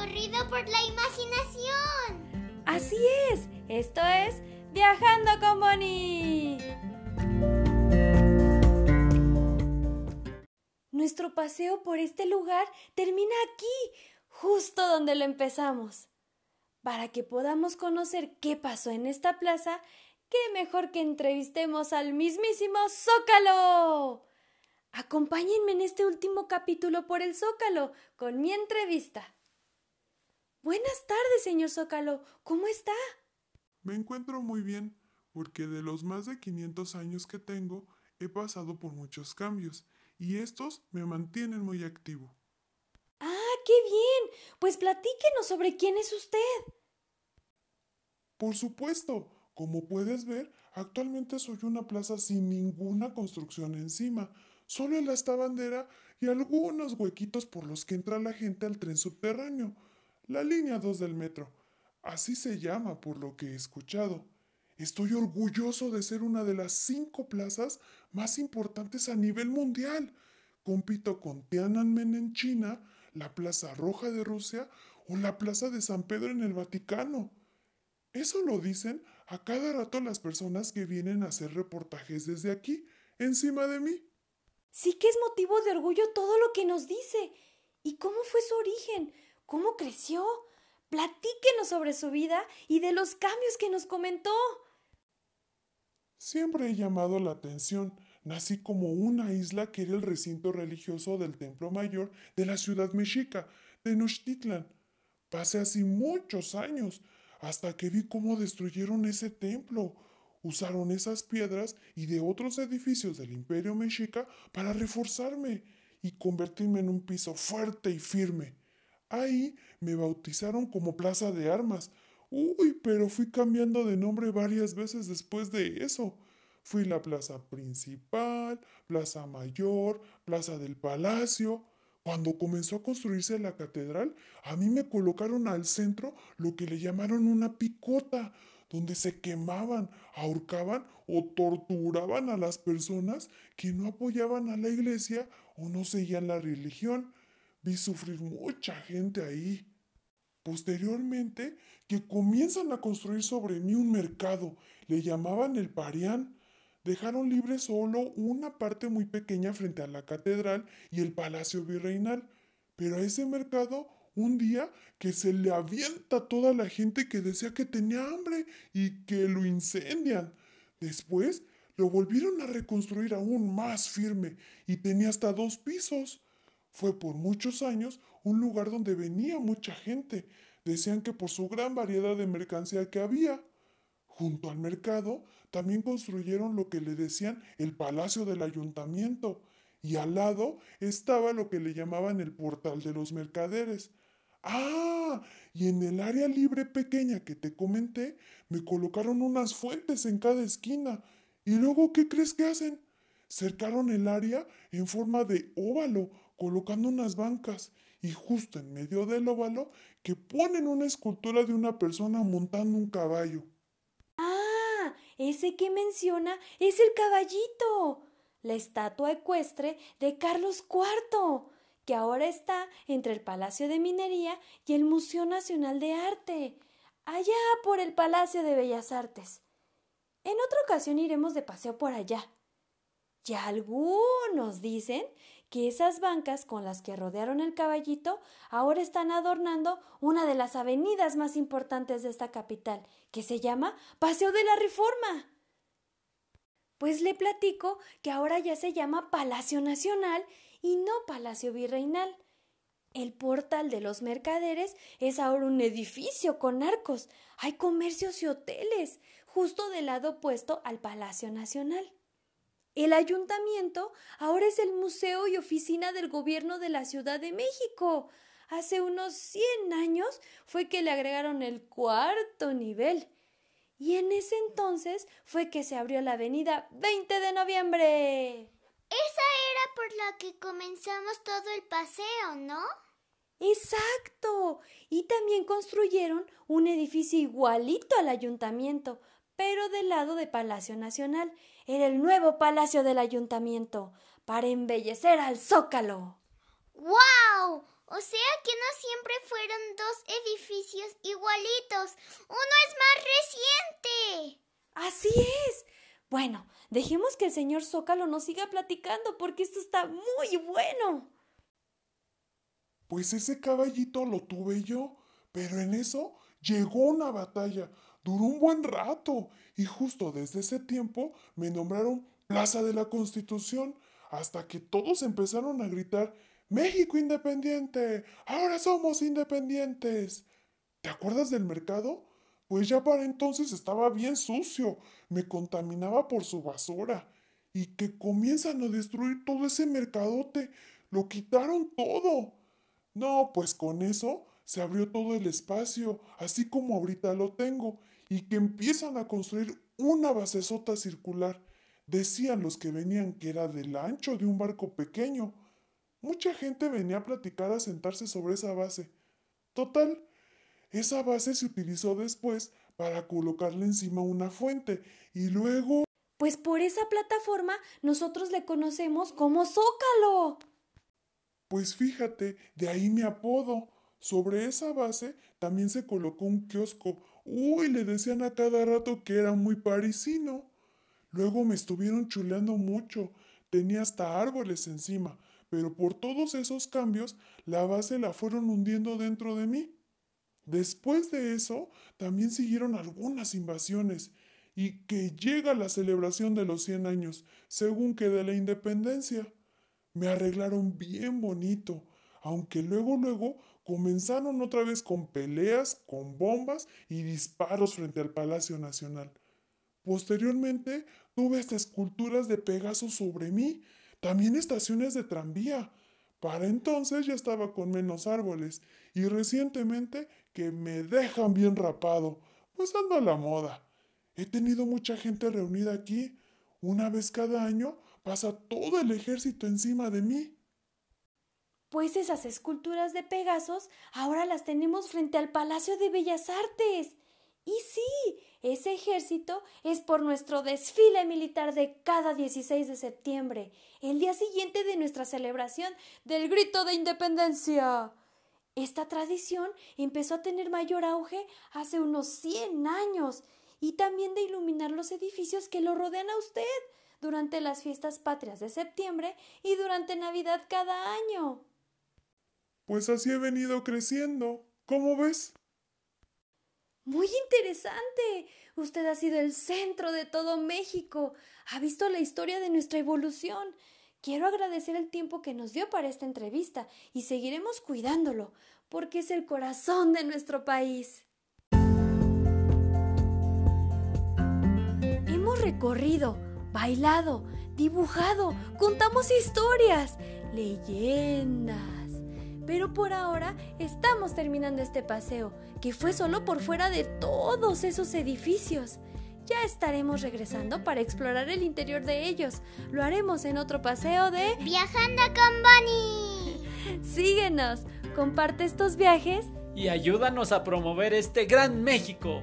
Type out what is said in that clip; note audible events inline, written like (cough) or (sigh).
paseo por la imaginación. Así es, esto es Viajando con Bonnie. Nuestro paseo por este lugar termina aquí, justo donde lo empezamos. Para que podamos conocer qué pasó en esta plaza, qué mejor que entrevistemos al mismísimo Zócalo. Acompáñenme en este último capítulo por el Zócalo con mi entrevista. Buenas tardes, señor Zócalo. ¿Cómo está? Me encuentro muy bien, porque de los más de 500 años que tengo, he pasado por muchos cambios, y estos me mantienen muy activo. Ah, qué bien. Pues platíquenos sobre quién es usted. Por supuesto, como puedes ver, actualmente soy una plaza sin ninguna construcción encima, solo esta bandera y algunos huequitos por los que entra la gente al tren subterráneo, la línea 2 del metro. Así se llama por lo que he escuchado. Estoy orgulloso de ser una de las cinco plazas más importantes a nivel mundial. Compito con Tiananmen en China, la Plaza Roja de Rusia o la Plaza de San Pedro en el Vaticano. Eso lo dicen a cada rato las personas que vienen a hacer reportajes desde aquí, encima de mí. Sí que es motivo de orgullo todo lo que nos dice. ¿Y cómo fue su origen? ¿Cómo creció? Platíquenos sobre su vida y de los cambios que nos comentó. Siempre he llamado la atención. Nací como una isla que era el recinto religioso del Templo Mayor de la ciudad mexica, de Nochtitlan. Pasé así muchos años, hasta que vi cómo destruyeron ese templo. Usaron esas piedras y de otros edificios del imperio mexica para reforzarme y convertirme en un piso fuerte y firme. Ahí me bautizaron como Plaza de Armas. Uy, pero fui cambiando de nombre varias veces después de eso. Fui la Plaza Principal, Plaza Mayor, Plaza del Palacio. Cuando comenzó a construirse la catedral, a mí me colocaron al centro lo que le llamaron una picota, donde se quemaban, ahorcaban o torturaban a las personas que no apoyaban a la iglesia o no seguían la religión. Vi sufrir mucha gente ahí. Posteriormente, que comienzan a construir sobre mí un mercado, le llamaban el Parián, dejaron libre solo una parte muy pequeña frente a la catedral y el palacio virreinal. Pero a ese mercado, un día que se le avienta toda la gente que decía que tenía hambre y que lo incendian. Después lo volvieron a reconstruir aún más firme y tenía hasta dos pisos. Fue por muchos años un lugar donde venía mucha gente. Decían que por su gran variedad de mercancía que había. Junto al mercado también construyeron lo que le decían el Palacio del Ayuntamiento, y al lado estaba lo que le llamaban el Portal de los Mercaderes. Ah, y en el área libre pequeña que te comenté, me colocaron unas fuentes en cada esquina. ¿Y luego qué crees que hacen? Cercaron el área en forma de óvalo, colocando unas bancas, y justo en medio del óvalo que ponen una escultura de una persona montando un caballo. Ese que menciona es el caballito, la estatua ecuestre de Carlos IV, que ahora está entre el Palacio de Minería y el Museo Nacional de Arte, allá por el Palacio de Bellas Artes. En otra ocasión iremos de paseo por allá. Ya algunos dicen que esas bancas con las que rodearon el caballito ahora están adornando una de las avenidas más importantes de esta capital, que se llama Paseo de la Reforma. Pues le platico que ahora ya se llama Palacio Nacional y no Palacio Virreinal. El portal de los mercaderes es ahora un edificio con arcos. Hay comercios y hoteles, justo del lado opuesto al Palacio Nacional. El ayuntamiento ahora es el museo y oficina del gobierno de la Ciudad de México. Hace unos 100 años fue que le agregaron el cuarto nivel. Y en ese entonces fue que se abrió la avenida 20 de noviembre. Esa era por la que comenzamos todo el paseo, ¿no? Exacto. Y también construyeron un edificio igualito al ayuntamiento, pero del lado de Palacio Nacional. Era el nuevo palacio del ayuntamiento, para embellecer al zócalo. ¡Guau! O sea que no siempre fueron dos edificios igualitos. Uno es más reciente. Así es. Bueno, dejemos que el señor Zócalo nos siga platicando porque esto está muy bueno. Pues ese caballito lo tuve yo, pero en eso llegó una batalla. Duró un buen rato y justo desde ese tiempo me nombraron Plaza de la Constitución hasta que todos empezaron a gritar México independiente, ahora somos independientes. ¿Te acuerdas del mercado? Pues ya para entonces estaba bien sucio, me contaminaba por su basura. Y que comienzan a destruir todo ese mercadote, lo quitaron todo. No, pues con eso se abrió todo el espacio, así como ahorita lo tengo, y que empiezan a construir una basesota circular. Decían los que venían que era del ancho de un barco pequeño. Mucha gente venía a platicar a sentarse sobre esa base. Total, esa base se utilizó después para colocarle encima una fuente y luego... Pues por esa plataforma nosotros le conocemos como Zócalo. Pues fíjate, de ahí mi apodo. Sobre esa base también se colocó un kiosco. Uy, le decían a cada rato que era muy parisino. Luego me estuvieron chuleando mucho. Tenía hasta árboles encima, pero por todos esos cambios la base la fueron hundiendo dentro de mí. Después de eso, también siguieron algunas invasiones y que llega la celebración de los 100 años, según que de la independencia. Me arreglaron bien bonito, aunque luego luego comenzaron otra vez con peleas, con bombas y disparos frente al Palacio Nacional. Posteriormente tuve hasta esculturas de Pegaso sobre mí, también estaciones de tranvía. Para entonces ya estaba con menos árboles y recientemente que me dejan bien rapado, pues ando a la moda. He tenido mucha gente reunida aquí. Una vez cada año pasa todo el ejército encima de mí. Pues esas esculturas de Pegasos ahora las tenemos frente al Palacio de Bellas Artes. Y sí, ese ejército es por nuestro desfile militar de cada 16 de septiembre, el día siguiente de nuestra celebración del grito de independencia. Esta tradición empezó a tener mayor auge hace unos 100 años y también de iluminar los edificios que lo rodean a usted durante las fiestas patrias de septiembre y durante Navidad cada año. Pues así he venido creciendo. ¿Cómo ves? Muy interesante. Usted ha sido el centro de todo México. Ha visto la historia de nuestra evolución. Quiero agradecer el tiempo que nos dio para esta entrevista y seguiremos cuidándolo, porque es el corazón de nuestro país. Hemos recorrido, bailado, dibujado, contamos historias, leyendas. Pero por ahora estamos terminando este paseo, que fue solo por fuera de todos esos edificios. Ya estaremos regresando para explorar el interior de ellos. Lo haremos en otro paseo de Viajando con Bonnie. (laughs) Síguenos, comparte estos viajes y ayúdanos a promover este gran México.